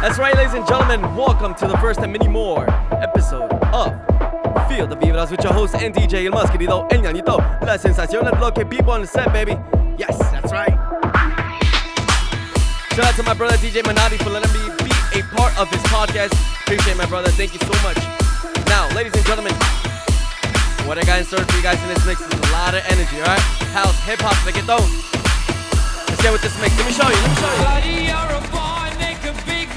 That's right, ladies and gentlemen, welcome to the first and many more episode of Field of Vibras with your host and DJ, el más querido, el ñañito, la sensación, not bloque, people on the set, baby. Yes, that's right. Shout out to my brother DJ Manati for letting me be a part of his podcast. Appreciate my brother, thank you so much. Now, ladies and gentlemen, what I got in store for you guys in this mix is a lot of energy, alright? House, hip hop, reggaeton. Let's get with this mix. Let me show you, let me show you.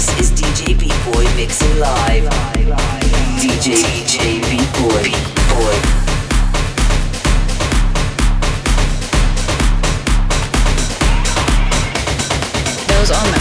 This is DJ B-Boy mixing live. DJ DJ B-Boy. Boy. Those on the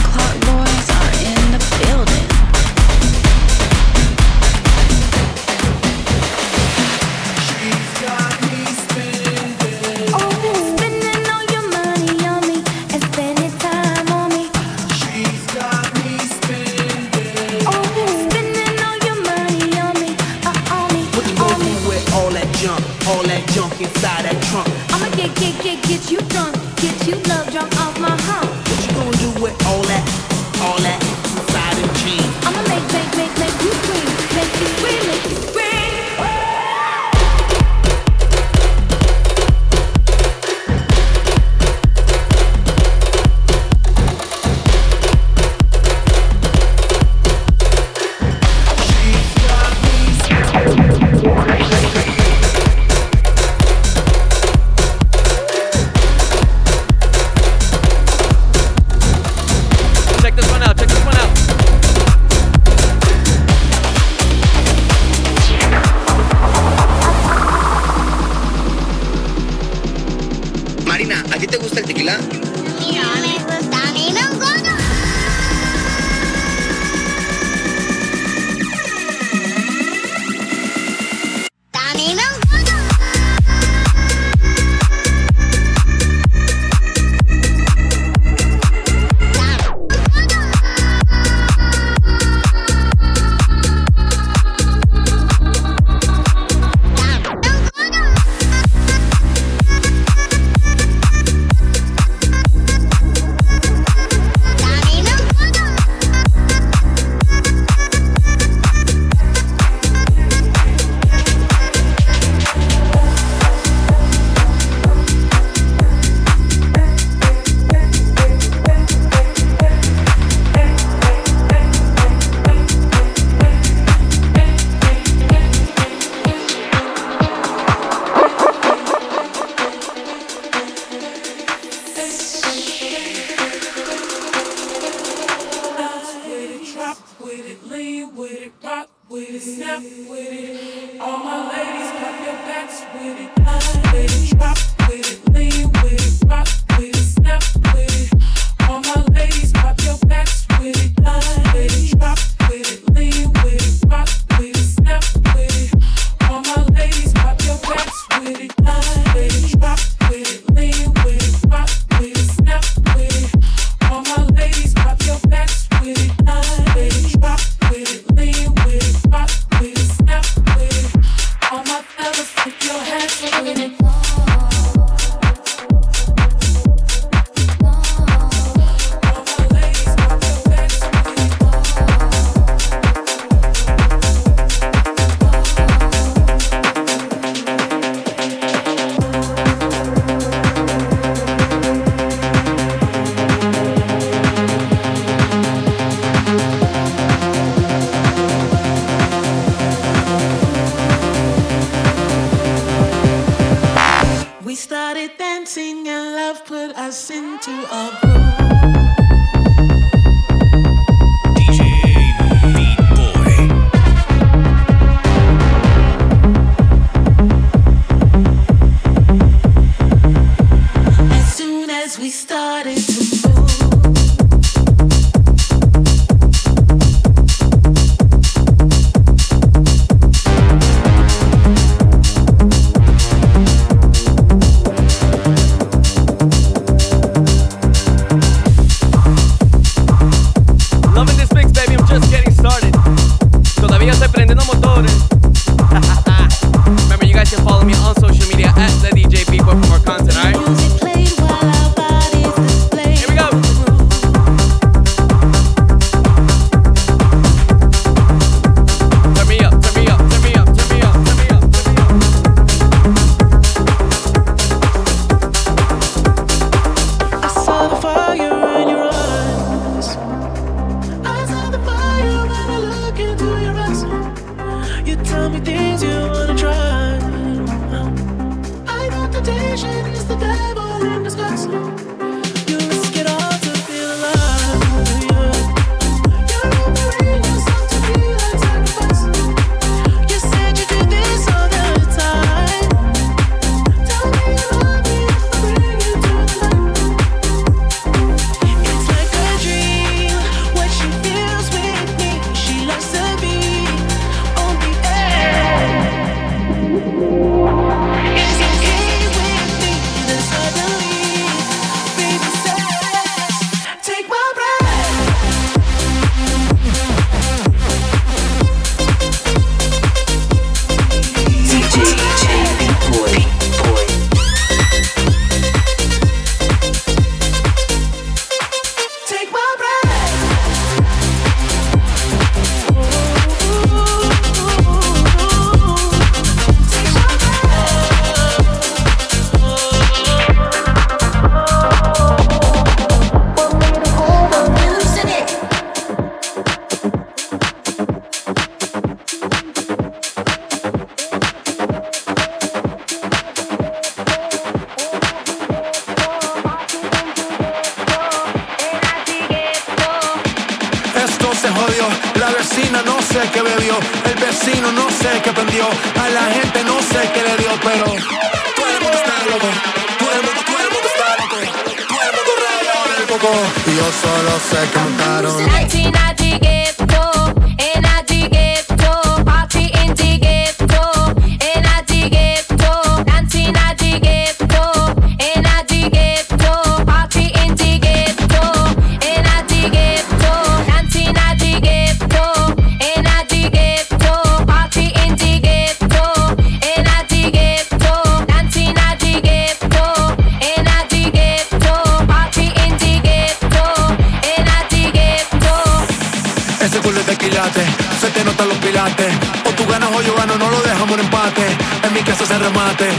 en mi casa es el remate.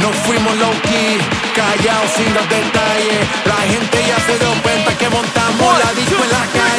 Nos fuimos low key, callados sin los detalles. La gente ya se dio cuenta que montamos la disco en la calle.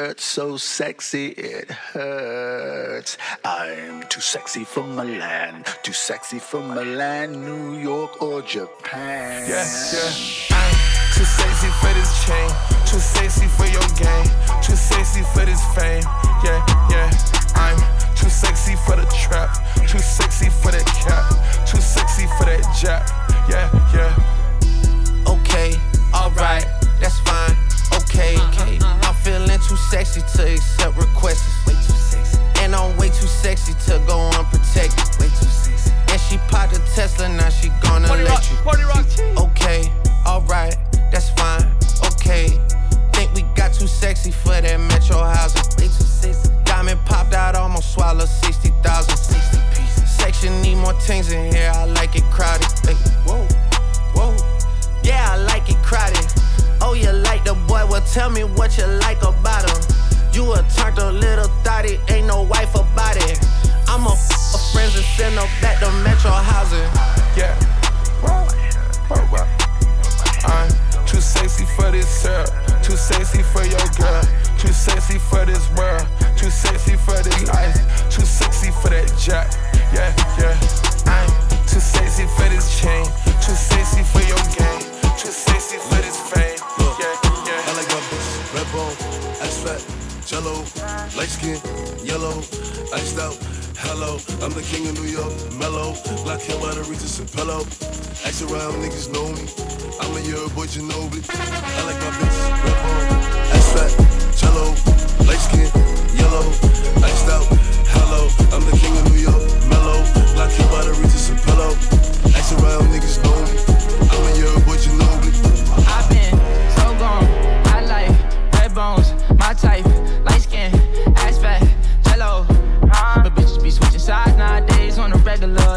shirt so sexy it hurts. I'm too sexy for Milan, too sexy for Milan, New York or Japan. Yes, yeah. I'm too sexy for this chain, too sexy for your game, too sexy for this fame. Yeah, yeah. I'm too sexy for the trap, too sexy for that cap, too sexy for that jap. Yeah, yeah. Okay, alright, that's fine I'm feeling too sexy to accept requests. Way too sexy. And I'm way too sexy to go unprotected. Way too sexy. And she popped a Tesla, now she gonna party let rock, you. Party rock. Okay, alright, that's fine.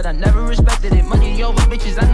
but I never respected it. Money over bitches, I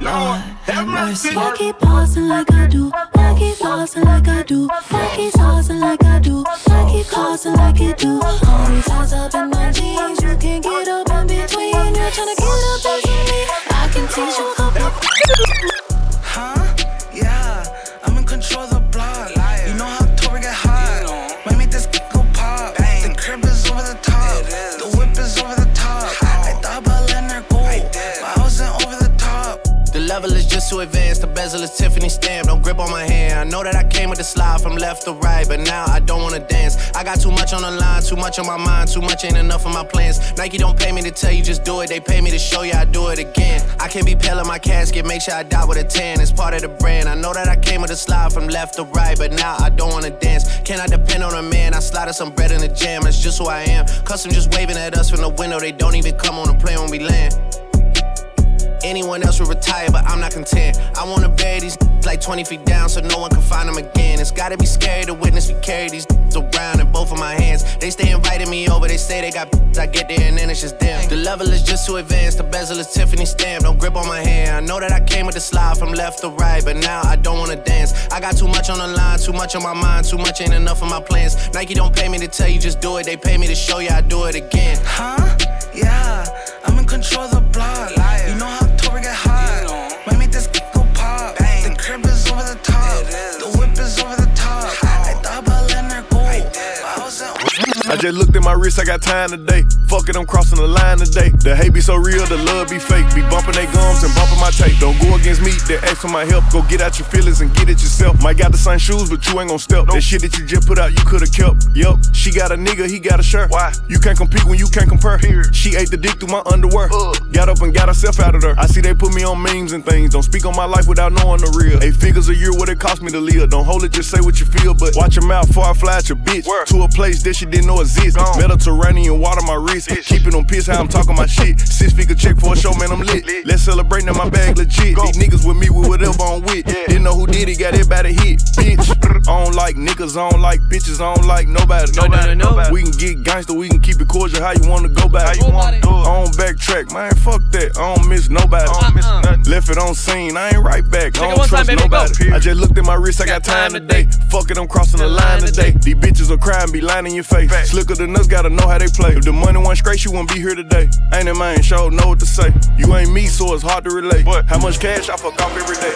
Lord, have mercy. I keep pausing like I do. I keep flossing like I do. I keep saucing like I do. I keep causing like you do. All these eyes up in my jeans. You can't get up in between. You're trying to get up into me. I can teach you how to. Huh? Yeah, I'm in control of the block. Too advanced. The bezel is Tiffany stamp. Don't grip on my hand. I know that I came with the slide from left to right, but now I don't wanna dance. I got too much on the line, too much on my mind, too much ain't enough of my plans. Nike don't pay me to tell you just do it. They pay me to show you I do it again. I can't be pale in my casket. Make sure I die with a tan. It's part of the brand. I know that I came with a slide from left to right, but now I don't wanna dance. Can I depend on a man? I slided some bread in the jam. That's just who I am. Custom just waving at us from the window. They don't even come on the plane when we land. Anyone else would retire, but I'm not content. I wanna bury these like 20 feet down so no one can find them again. It's gotta be scary to witness me carry these around in both of my hands. They stay inviting me over, they say they got I get there and then it's just them. The level is just too advanced, the bezel is Tiffany stamp. Don't grip on my hand. I know that I came with the slide from left to right, but now I don't wanna dance. I got too much on the line, too much on my mind, too much ain't enough of my plans. Nike don't pay me to tell you just do it, they pay me to show you I do it again. Huh? Yeah, I'm in control of the block. I just looked at my wrist, I got time today. Fuck it, I'm crossing the line today. The hate be so real, the love be fake. Be bumping they gums and bumping my tape. Don't go against me, they ask for my help. Go get out your feelings and get it yourself. Might got the same shoes, but you ain't gon' step. That shit that you just put out, you could've kept. Yup, she got a nigga, he got a shirt. Why? You can't compete when you can't compare. She ate the dick through my underwear. Got up and got herself out of there. I see they put me on memes and things. Don't speak on my life without knowing the real. Eight figures a year, what it cost me to live. Don't hold it, just say what you feel. But watch your mouth before I fly at your bitch. To a place that she didn't know exist. Mediterranean water my wrist. Keep it on piss, how I'm talking my shit. Six figure check for a show, man, I'm lit. Let's celebrate now, my bag legit. These niggas with me with whatever I'm with. Didn't know who did it, got it by the hit. Bitch, I don't like niggas, I don't like bitches, I don't like nobody. No, no, no, no. We can get gangster, we can keep it cordial. How you wanna go back? How you wanna do it? I don't backtrack, man. Fuck that. I don't miss nobody. I don't miss uh-uh. nothing. Left it on scene, I ain't right back. I don't one time, trust baby, go. nobody. I just looked at my wrist, I got time today. Fuck it, I'm crossing the line today. These bitches will cry and be lying in your face. Slicker than us, gotta know how they play. If the money wasn't straight, she wouldn't be here today. Ain't in mind, Show know what to say. You ain't me, so it's hard to relate. But How much cash I fuck off every day?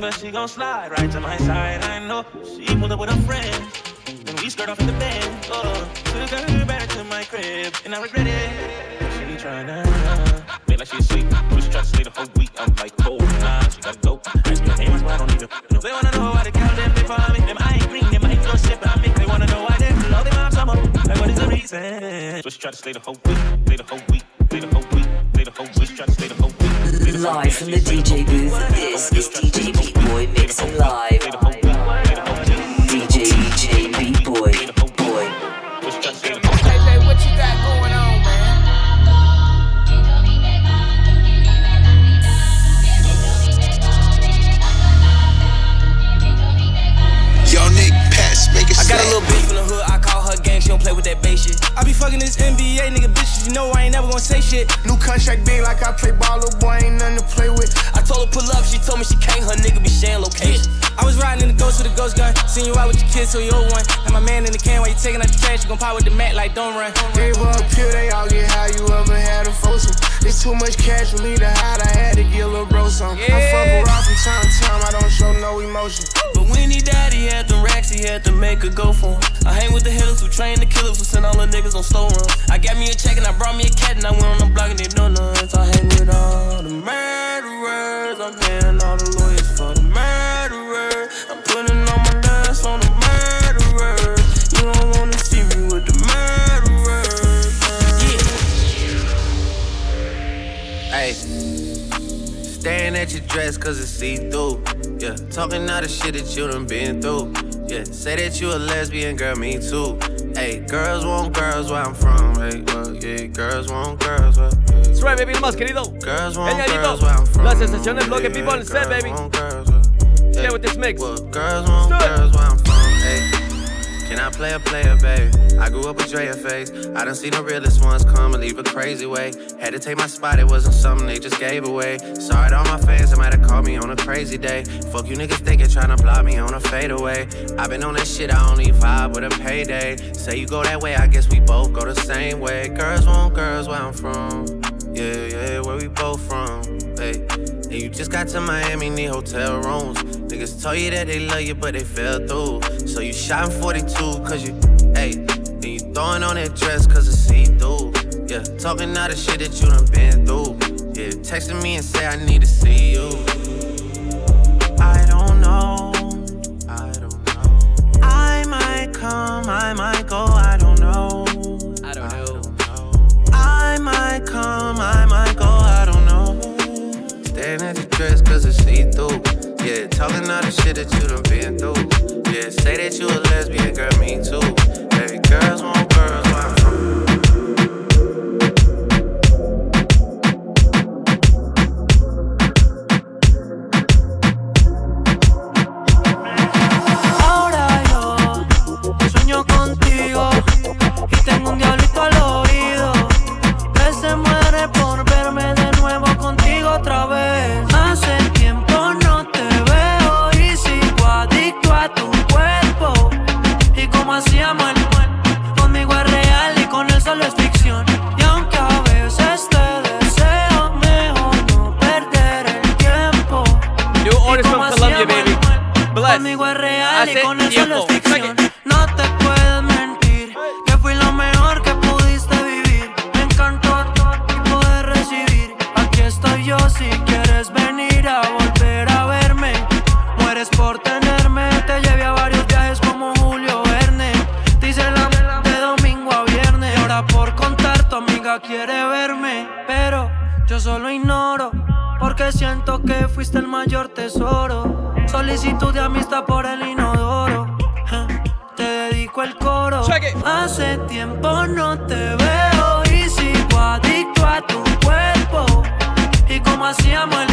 But she gon' slide right to my side. I know she pulled up with a friend. Then we skirt off in the bed. Oh, took her back to my crib, and I regret it. She tryna uh, make like she asleep. Was trying to stay the whole week. I'm like, oh nah, she gotta go. And your name is why I don't even know. They wanna know why the girl them they for me. Them I ain't green, them I ain't no shit on me. They wanna know why they love them on summer. Like what is the reason? So she tried to stay the whole week, stay the whole week, stay the whole week, stay the whole week. Try to stay the whole week. Live from the DJ booth, this is DJ Beat Boy mixing live. Got a little bitch from the hood, I call her gang, she don't play with that bass shit. I be fucking this NBA nigga bitches, you know I ain't never gonna say shit. New contract big like I play ball, little boy ain't nothing to play with. I told her pull up, she told me she can't, her nigga be sharing location. I was riding in the ghost with a ghost gun, seen you out with your kids, so you old one. And my man in the can while you taking out the trash, you gon' pop with the mat like don't run. Gave her a pill, they all get high, you ever had a foursome. It's too much cash for me to hide, I had to get a little bro some. I fuck around from time to time, I don't show no emotion. But when he died, he had them racks, he had to make a go for him. I hang with the hitters who train the killers who send all the niggas on slow run. I got me a check and I brought me a cat and I went on the block and they know. So I hang with all the murderers. I'm paying all the lawyers for the murderers. I'm putting all my nuts on the murderers. You don't wanna see me with the murderers. Yeah. Hey, staring at your dress cause it's see through. Yeah, talking all the shit that you done been through. Yeah, say that you a lesbian, girl, me too. Hey, girls want girls where I'm from. Hey, well, yeah, girls want girls where. That's right, baby, más querido. Girls want Genialito. girls where I'm from. La sensación del bloque, people on the set, baby. Stay with this mix. Girls want girls where I'm from. Hey. Can I play a player, baby? I grew up with Drea face. I done seen the realest ones come and leave a crazy way. Had to take my spot, it wasn't something they just gave away. Sorry to all my fans, they might have called me on a crazy day. Fuck you niggas thinking trying to block me on a fadeaway. i been on that shit, I only vibe with a payday. Say you go that way, I guess we both go the same way. Girls want girls where I'm from. Yeah, yeah, where we both from. Hey. And you just got to Miami, need hotel rooms. Niggas told you that they love you, but they fell through. So you shot in 42, cause you, hey, and you throwing on that dress, cause it's see through. Yeah, talking all the shit that you done been through. Yeah, texting me and say I need to see you. I don't know, I don't know. I might come, I might go, I don't know. Might come, I might go, I don't know. Staring at the dress cause it's see through. Yeah, talking all the shit that you done been through. Yeah, say that you a lesbian, girl, me too. Baby, girls want si quieres venir a volver a verme. Mueres por tenerme, te llevé a varios viajes como Julio Verne. Dice la de domingo a viernes. Y ahora por contar, tu amiga quiere verme. Pero yo solo ignoro. Porque siento que fuiste el mayor tesoro. Solicitud de amistad por el inodoro. Te dedico el coro. Hace tiempo no te veo hacíamos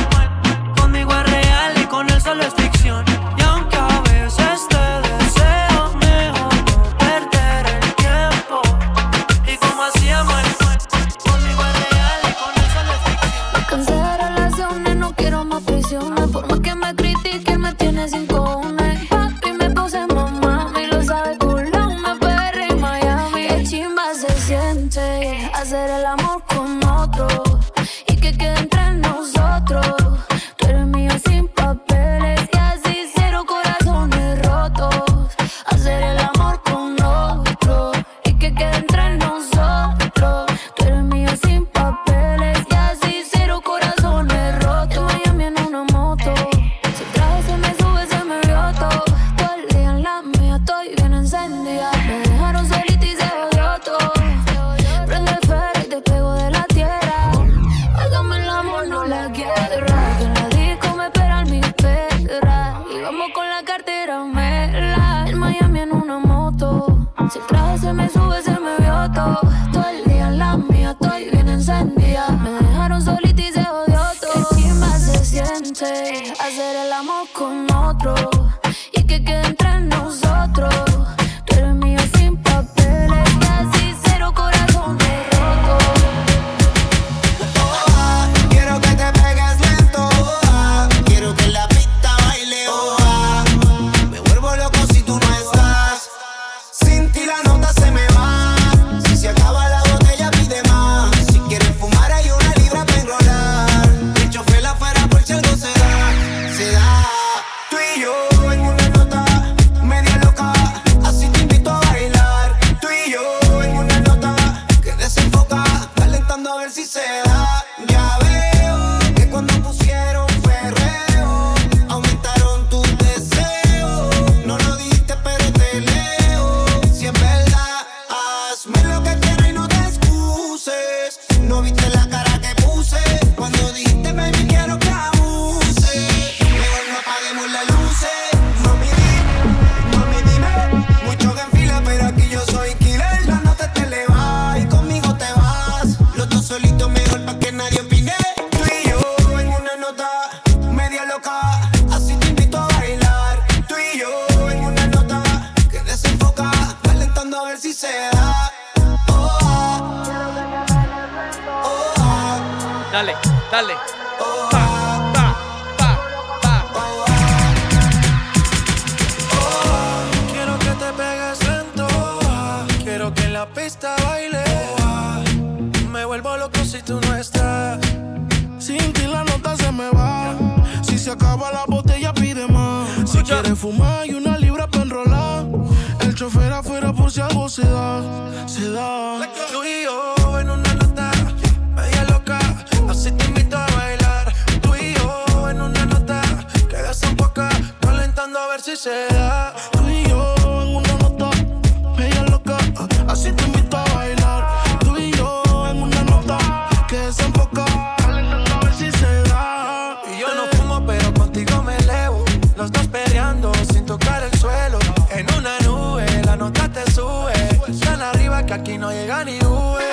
que aquí no llega ni Uber.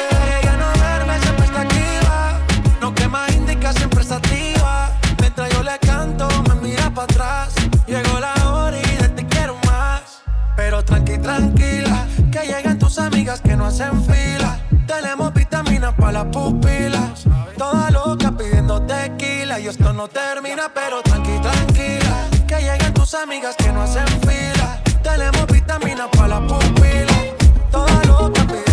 Ella no duerme, siempre está activa. No quema indica, siempre está activa. Mientras yo le canto, me mira para atrás. Llegó la hora y de te quiero más. Pero tranqui, tranquila, que llegan tus amigas que no hacen fila. Tenemos vitaminas para las pupilas. Toda loca pidiendo tequila. Y esto no termina, pero tranqui, tranquila. Que llegan tus amigas que no hacen fila. Tenemos vitaminas para las pupilas toda loca,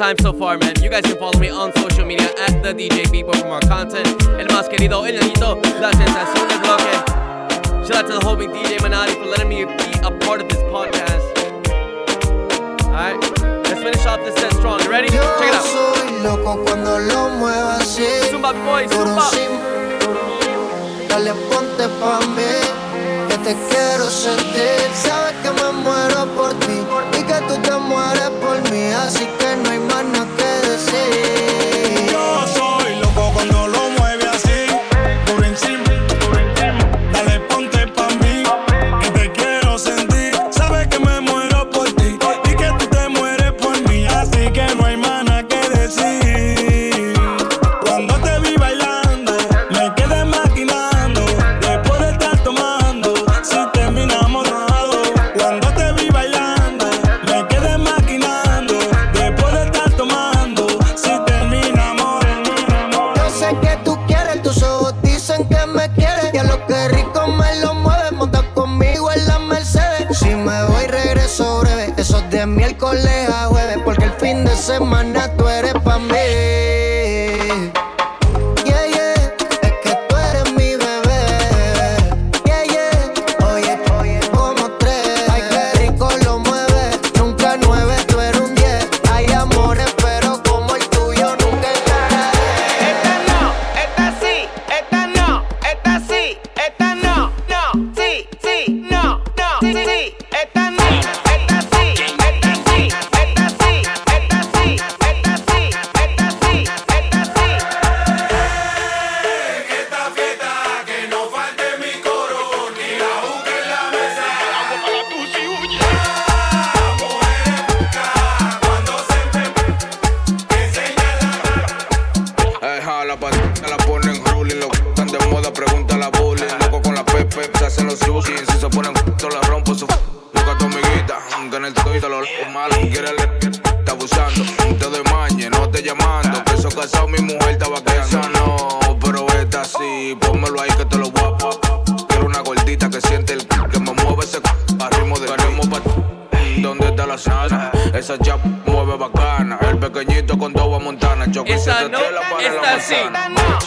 time so far, man. You guys can follow me on social media at the DJ Bebo for more content. El más querido, el niñito, la sensación del bloque. Shout out to the homie DJ Manati for letting me be a part of this podcast. Alright, let's finish off this set strong. You ready? Check it out. Soy loco cuando lo muevo así. Zumba, boy, zumba. Dale, ponte pa' mí. te quiero sentir. Sabes que me muero por ti y que tú te mueres por mí, así que no hay más nada que decir. semana Esa chap mueve bacana. El pequeñito con dos montana. Choque se te no, para la manzana.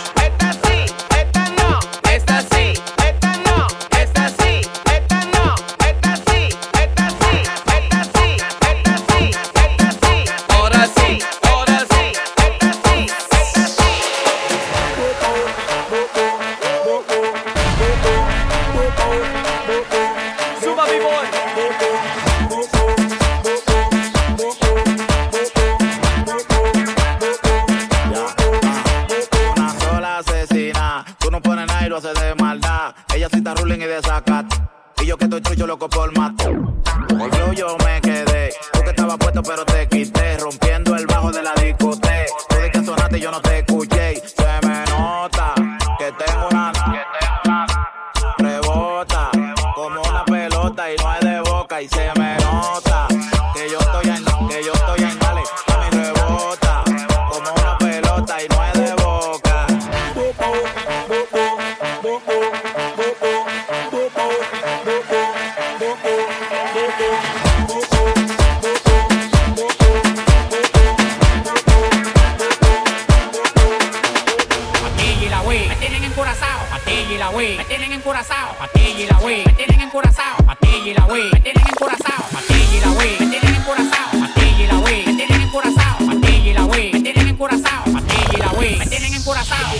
y la wey, me tienen encurazao. Patilla y la wey, me tienen encurazao. Patilla y la wey, me tienen encurazao. Patilla y la wey, me tienen encurazao. Patilla y la wey, me tienen encurazao. Patilla y la wey, me tienen encurazao. Patilla y la wey, me tienen encurazao.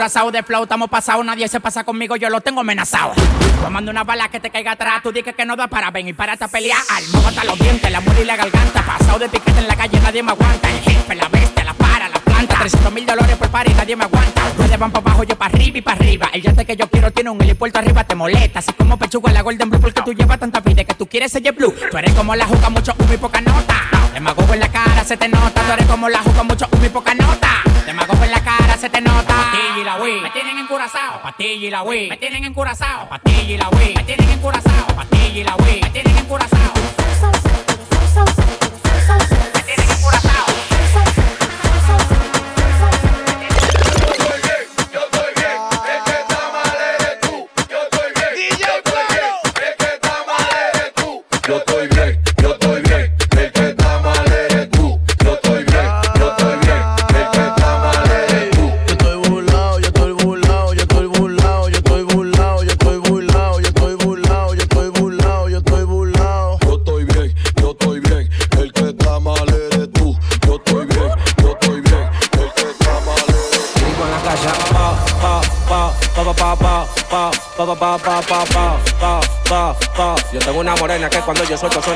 Encurazao de flow, estamos pasados, nadie se pasa conmigo, yo lo tengo amenazado. Tomando una bala que te caiga atrás, tú dices que no da para ven y párate a pelear. Al hasta los dientes, la muela y la garganta. Pasado de piquete en la calle, nadie me aguanta. El jefe, la bestia, 300 mil dólares por par y nadie me aguanta. Ustedes van para abajo, yo para arriba y para arriba. El yate que yo quiero tiene un helipuerto arriba, te molesta. Así como pechuga la Golden Blue, porque tú llevas tanta vida que tú quieres ser blue. Tú eres como la juca, mucho humo y poca nota. Demagogo en la cara, se te nota. Tú eres como la juca, mucho humo y poca nota. Demagogo en la cara, se te nota. Patilla y la Wii, me tienen encurazao. Patilla y la Wii, me tienen encurazao. Patilla y la Wii, me tienen encurazao. Patilla y la Wii, me tienen encurazao. Me tienen encurazao. nosotros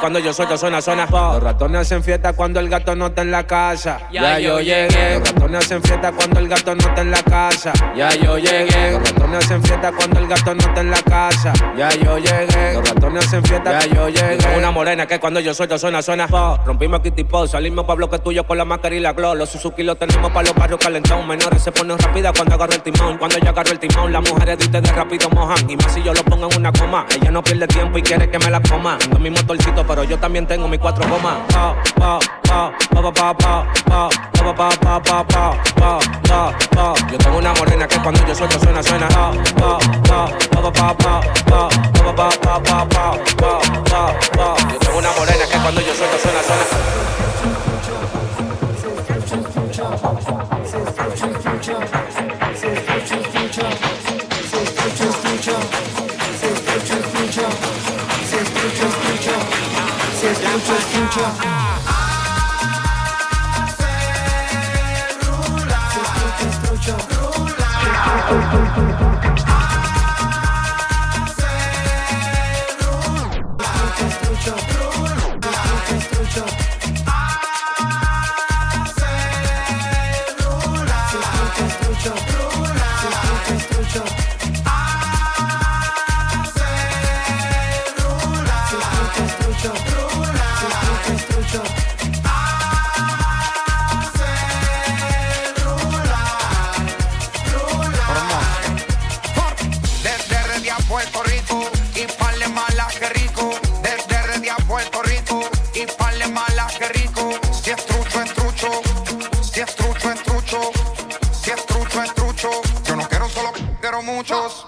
cuando yo suelto suena, suena, pa. Los ratones hacen fiesta cuando el gato no está en la casa. Ya yo llegué. Los ratones hacen fiesta cuando el gato no está en la casa. Ya yo llegué. Los ratones hacen fiesta cuando el gato no está en la casa. Ya yo llegué. Los ratones hacen fiesta. Ya yo llegué. Una morena que cuando yo suelto suena, suena, pa. Rompimos Kitty Pop, salimos pa' bloque tuyo con la máscara y la glow. Los Suzuki los tenemos pa' los barrios calentón. Menores se ponen rápida cuando agarro el timón. Cuando yo agarro el timón, las mujeres de ustedes rápido mojan. Y más si yo lo pongo en una coma. Ella no pierde tiempo y quiere que me la coma. Tengo mi motorcito, pero yo también tengo mis cuatro gomas. Pa, pa, pa, pa, pa, pa, pa, pa, pa, pa, pa, pa, pa, pa, pa, pa. Yo tengo una morena que cuando yo suelto suena, suena. Pa, pa, pa, pa, pa, pa, pa, pa, pa, pa, pa, pa, pa, pa, pa, pa. Yo tengo una morena que cuando yo suelto suena, suena. Muchos.